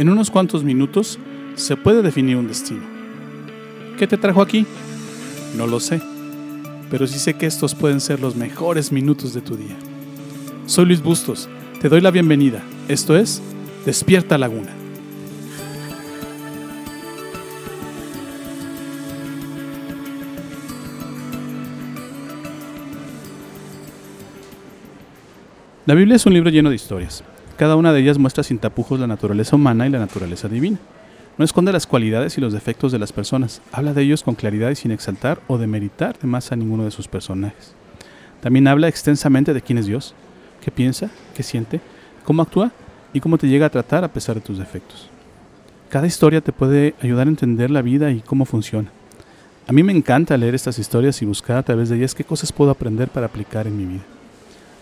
En unos cuantos minutos se puede definir un destino. ¿Qué te trajo aquí? No lo sé, pero sí sé que estos pueden ser los mejores minutos de tu día. Soy Luis Bustos, te doy la bienvenida. Esto es Despierta Laguna. La Biblia es un libro lleno de historias. Cada una de ellas muestra sin tapujos la naturaleza humana y la naturaleza divina. No esconde las cualidades y los defectos de las personas, habla de ellos con claridad y sin exaltar o demeritar de más a ninguno de sus personajes. También habla extensamente de quién es Dios, qué piensa, qué siente, cómo actúa y cómo te llega a tratar a pesar de tus defectos. Cada historia te puede ayudar a entender la vida y cómo funciona. A mí me encanta leer estas historias y buscar a través de ellas qué cosas puedo aprender para aplicar en mi vida.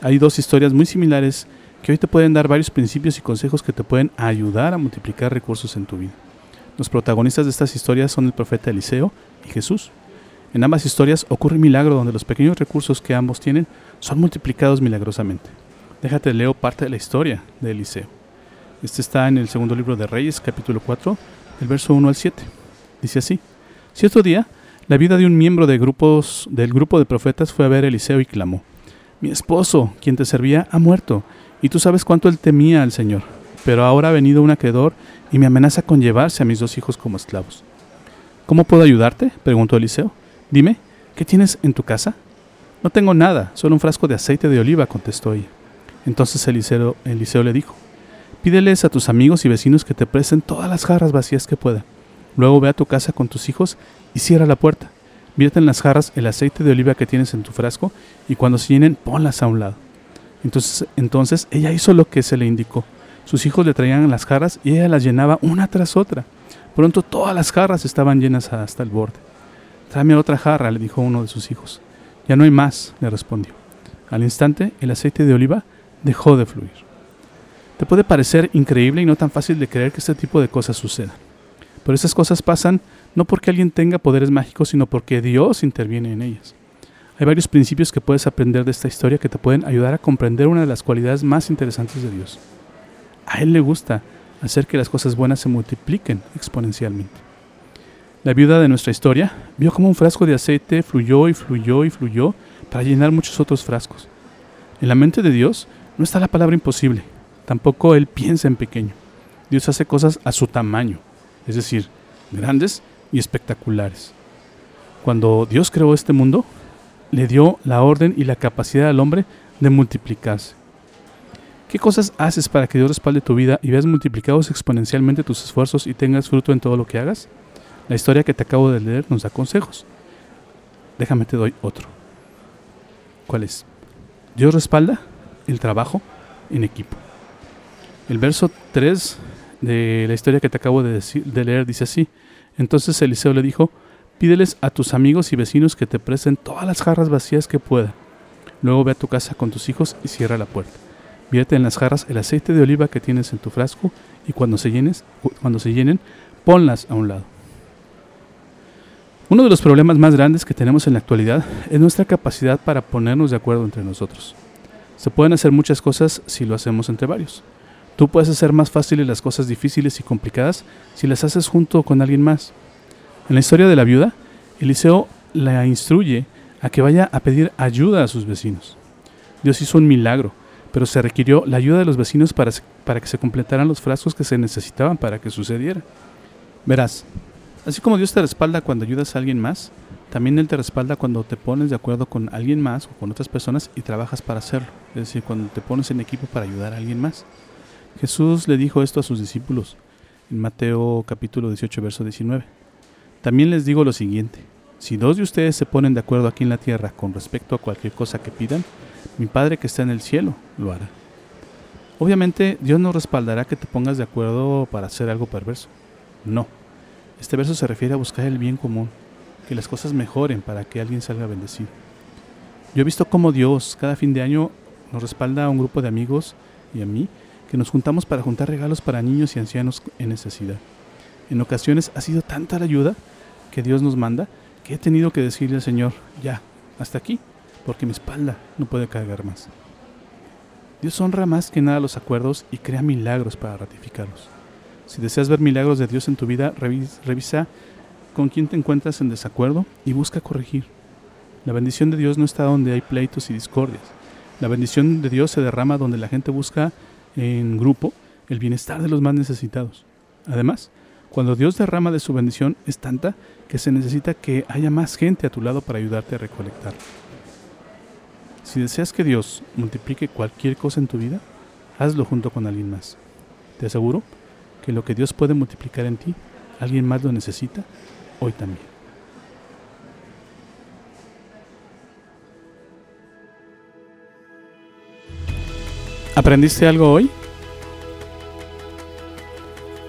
Hay dos historias muy similares que hoy te pueden dar varios principios y consejos que te pueden ayudar a multiplicar recursos en tu vida. Los protagonistas de estas historias son el profeta Eliseo y Jesús. En ambas historias ocurre un milagro donde los pequeños recursos que ambos tienen son multiplicados milagrosamente. Déjate leo parte de la historia de Eliseo. Este está en el segundo libro de Reyes, capítulo 4, del verso 1 al 7. Dice así: Cierto día, la vida de un miembro de grupos, del grupo de profetas fue a ver a Eliseo y clamó: Mi esposo, quien te servía, ha muerto, y tú sabes cuánto él temía al Señor. Pero ahora ha venido un acreedor y me amenaza con llevarse a mis dos hijos como esclavos. ¿Cómo puedo ayudarte? preguntó Eliseo. Dime, ¿qué tienes en tu casa? No tengo nada, solo un frasco de aceite de oliva, contestó ella. Entonces Eliseo, le dijo, pídeles a tus amigos y vecinos que te presten todas las jarras vacías que puedan. Luego ve a tu casa con tus hijos y cierra la puerta. Vierte en las jarras el aceite de oliva que tienes en tu frasco y cuando se llenen ponlas a un lado. Entonces, entonces ella hizo lo que se le indicó. Sus hijos le traían las jarras y ella las llenaba una tras otra. Pronto todas las jarras estaban llenas hasta el borde. Tráeme otra jarra, le dijo uno de sus hijos. Ya no hay más, le respondió. Al instante, el aceite de oliva dejó de fluir. Te puede parecer increíble y no tan fácil de creer que este tipo de cosas sucedan. Pero esas cosas pasan no porque alguien tenga poderes mágicos, sino porque Dios interviene en ellas. Hay varios principios que puedes aprender de esta historia que te pueden ayudar a comprender una de las cualidades más interesantes de Dios. A Él le gusta hacer que las cosas buenas se multipliquen exponencialmente. La viuda de nuestra historia vio cómo un frasco de aceite fluyó y fluyó y fluyó para llenar muchos otros frascos. En la mente de Dios no está la palabra imposible, tampoco Él piensa en pequeño. Dios hace cosas a su tamaño, es decir, grandes y espectaculares. Cuando Dios creó este mundo, le dio la orden y la capacidad al hombre de multiplicarse. ¿Qué cosas haces para que Dios respalde tu vida y veas multiplicados exponencialmente tus esfuerzos y tengas fruto en todo lo que hagas? La historia que te acabo de leer nos da consejos. Déjame te doy otro. ¿Cuál es? Dios respalda el trabajo en equipo. El verso 3 de la historia que te acabo de, decir, de leer dice así. Entonces Eliseo le dijo, Pídeles a tus amigos y vecinos que te presten todas las jarras vacías que puedan. Luego ve a tu casa con tus hijos y cierra la puerta. Vierte en las jarras el aceite de oliva que tienes en tu frasco y cuando se, llenes, cuando se llenen, ponlas a un lado. Uno de los problemas más grandes que tenemos en la actualidad es nuestra capacidad para ponernos de acuerdo entre nosotros. Se pueden hacer muchas cosas si lo hacemos entre varios. Tú puedes hacer más fáciles las cosas difíciles y complicadas si las haces junto con alguien más. En la historia de la viuda, Eliseo la instruye a que vaya a pedir ayuda a sus vecinos. Dios hizo un milagro, pero se requirió la ayuda de los vecinos para, para que se completaran los frascos que se necesitaban para que sucediera. Verás, así como Dios te respalda cuando ayudas a alguien más, también Él te respalda cuando te pones de acuerdo con alguien más o con otras personas y trabajas para hacerlo, es decir, cuando te pones en equipo para ayudar a alguien más. Jesús le dijo esto a sus discípulos en Mateo capítulo 18, verso 19. También les digo lo siguiente, si dos de ustedes se ponen de acuerdo aquí en la tierra con respecto a cualquier cosa que pidan, mi Padre que está en el cielo lo hará. Obviamente Dios no respaldará que te pongas de acuerdo para hacer algo perverso. No. Este verso se refiere a buscar el bien común, que las cosas mejoren para que alguien salga bendecido. Yo he visto cómo Dios cada fin de año nos respalda a un grupo de amigos y a mí que nos juntamos para juntar regalos para niños y ancianos en necesidad. En ocasiones ha sido tanta la ayuda que Dios nos manda que he tenido que decirle al Señor, ya, hasta aquí, porque mi espalda no puede cargar más. Dios honra más que nada los acuerdos y crea milagros para ratificarlos. Si deseas ver milagros de Dios en tu vida, revisa con quién te encuentras en desacuerdo y busca corregir. La bendición de Dios no está donde hay pleitos y discordias. La bendición de Dios se derrama donde la gente busca en grupo el bienestar de los más necesitados. Además, cuando Dios derrama de su bendición es tanta que se necesita que haya más gente a tu lado para ayudarte a recolectar. Si deseas que Dios multiplique cualquier cosa en tu vida, hazlo junto con alguien más. Te aseguro que lo que Dios puede multiplicar en ti, alguien más lo necesita hoy también. ¿Aprendiste algo hoy?